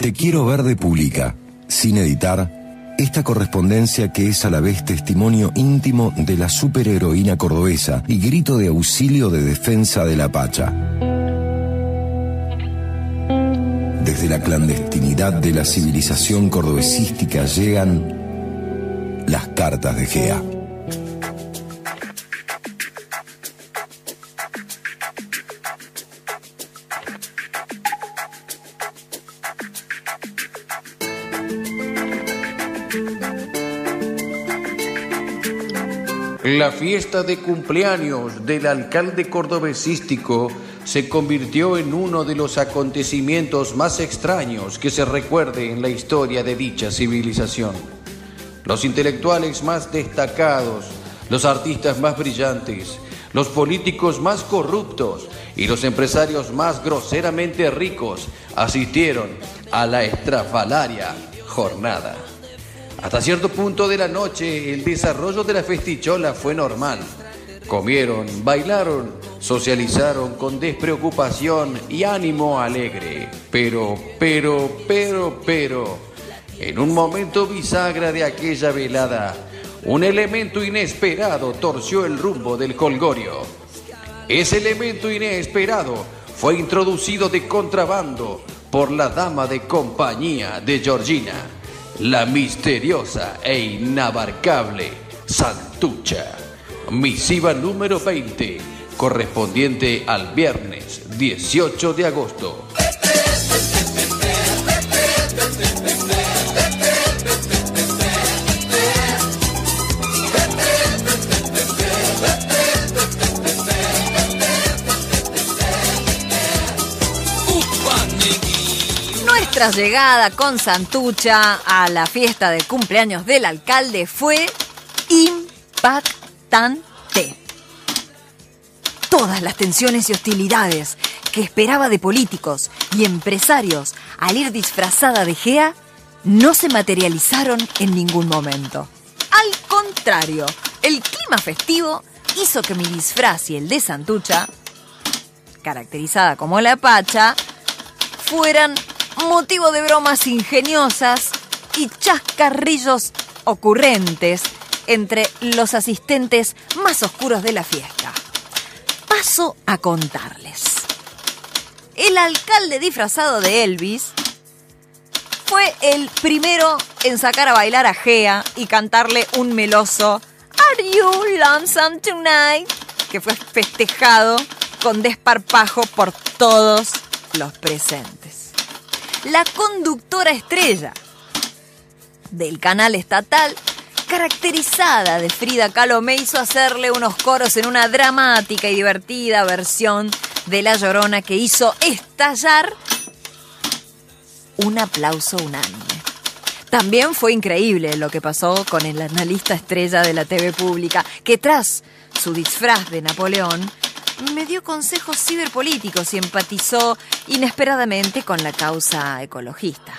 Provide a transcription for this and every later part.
Te quiero ver de pública, sin editar, esta correspondencia que es a la vez testimonio íntimo de la superheroína cordobesa y grito de auxilio de defensa de la Pacha. Desde la clandestinidad de la civilización cordobesística llegan las cartas de Gea. La fiesta de cumpleaños del alcalde cordobesístico se convirtió en uno de los acontecimientos más extraños que se recuerde en la historia de dicha civilización. Los intelectuales más destacados, los artistas más brillantes, los políticos más corruptos y los empresarios más groseramente ricos asistieron a la estrafalaria jornada. Hasta cierto punto de la noche el desarrollo de la festichola fue normal. Comieron, bailaron, socializaron con despreocupación y ánimo alegre. Pero, pero, pero, pero, en un momento bisagra de aquella velada, un elemento inesperado torció el rumbo del colgorio. Ese elemento inesperado fue introducido de contrabando por la dama de compañía de Georgina la misteriosa e inabarcable Santucha. Misiva número 20, correspondiente al viernes 18 de agosto. Nuestra llegada con Santucha a la fiesta de cumpleaños del alcalde fue impactante. Todas las tensiones y hostilidades que esperaba de políticos y empresarios al ir disfrazada de Gea no se materializaron en ningún momento. Al contrario, el clima festivo hizo que mi disfraz y el de Santucha, caracterizada como la Pacha, fueran motivo de bromas ingeniosas y chascarrillos ocurrentes entre los asistentes más oscuros de la fiesta. Paso a contarles. El alcalde disfrazado de Elvis fue el primero en sacar a bailar a Gea y cantarle un meloso Are you lonesome tonight? que fue festejado con desparpajo por todos los presentes. La conductora estrella del canal estatal, caracterizada de Frida Kahlo, me hizo hacerle unos coros en una dramática y divertida versión de La Llorona que hizo estallar un aplauso unánime. También fue increíble lo que pasó con el analista estrella de la TV pública, que tras su disfraz de Napoleón, me dio consejos ciberpolíticos y empatizó inesperadamente con la causa ecologista.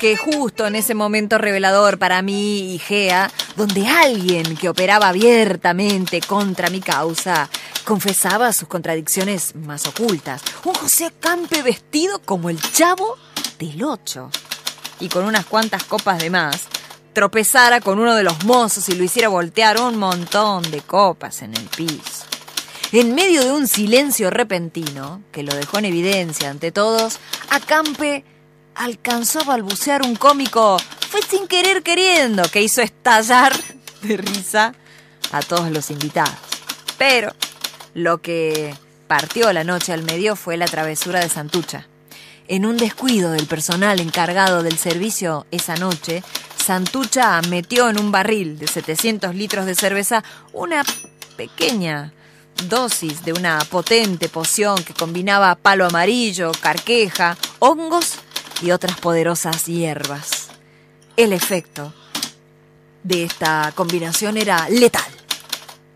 Que justo en ese momento revelador para mí y Gea, donde alguien que operaba abiertamente contra mi causa confesaba sus contradicciones más ocultas, un José Campe vestido como el chavo del ocho y con unas cuantas copas de más, tropezara con uno de los mozos y lo hiciera voltear un montón de copas en el piso. En medio de un silencio repentino, que lo dejó en evidencia ante todos, a Campe alcanzó a balbucear un cómico, fue sin querer queriendo, que hizo estallar de risa a todos los invitados. Pero lo que partió la noche al medio fue la travesura de Santucha. En un descuido del personal encargado del servicio esa noche, Santucha metió en un barril de 700 litros de cerveza una pequeña dosis de una potente poción que combinaba palo amarillo, carqueja, hongos y otras poderosas hierbas. El efecto de esta combinación era letal.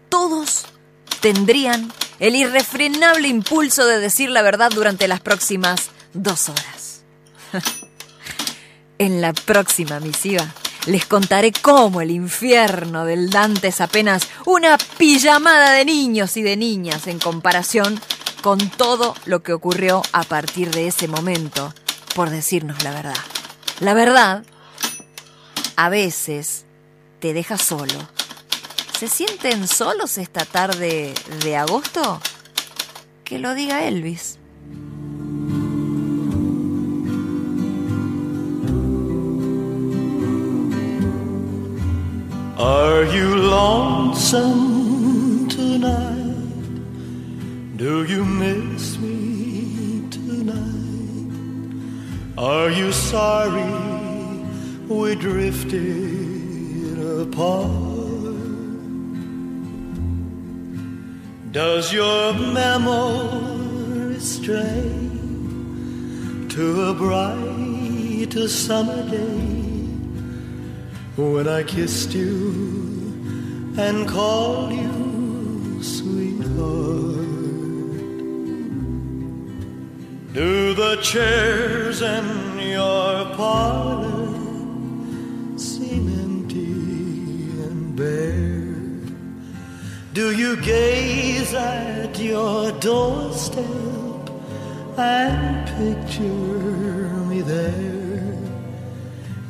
Todos tendrían el irrefrenable impulso de decir la verdad durante las próximas dos horas. en la próxima misiva les contaré cómo el infierno del Dante es apenas una pijamada de niños y de niñas en comparación con todo lo que ocurrió a partir de ese momento, por decirnos la verdad. La verdad, a veces, te deja solo. ¿Se sienten solos esta tarde de agosto? Que lo diga Elvis. Are you lonesome tonight? Do you miss me Are you sorry we drifted apart? Does your memory stray to a bright summer day when I kissed you and called you sweetheart? Do the chairs in your parlor seem empty and bare? Do you gaze at your doorstep and picture me there?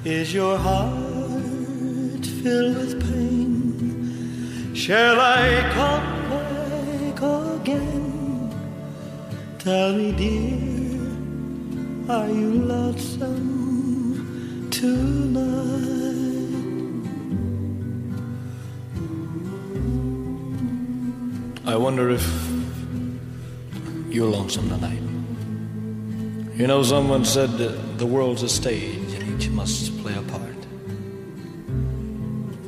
Is your heart filled with pain? Shall I come back again? Tell me, dear. Are you lonesome tonight? I wonder if you're lonesome tonight. You know, someone said the world's a stage and each must play a part.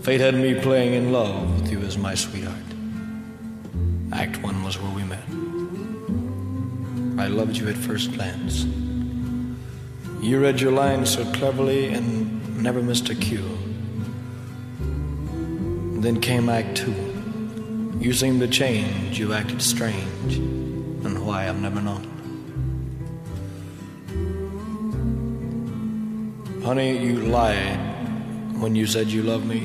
Fate had me playing in love with you as my sweetheart. Act one was where we met. I loved you at first glance. You read your lines so cleverly and never missed a cue. Then came Act Two. You seemed to change, you acted strange, and why I've never known. Honey, you lied when you said you loved me,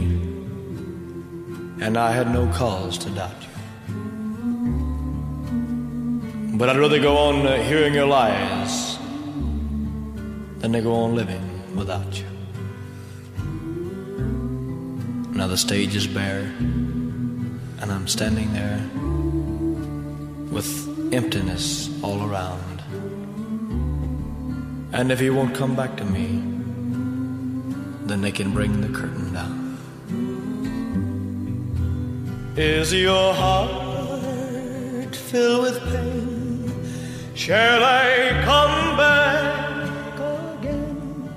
and I had no cause to doubt you. But I'd rather go on uh, hearing your lies than to go on living without you. Now the stage is bare, and I'm standing there with emptiness all around. And if he won't come back to me, then they can bring the curtain down. Is your heart filled with pain? Shall I come back again?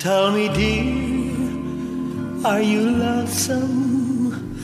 Tell me, dear, are you lonesome?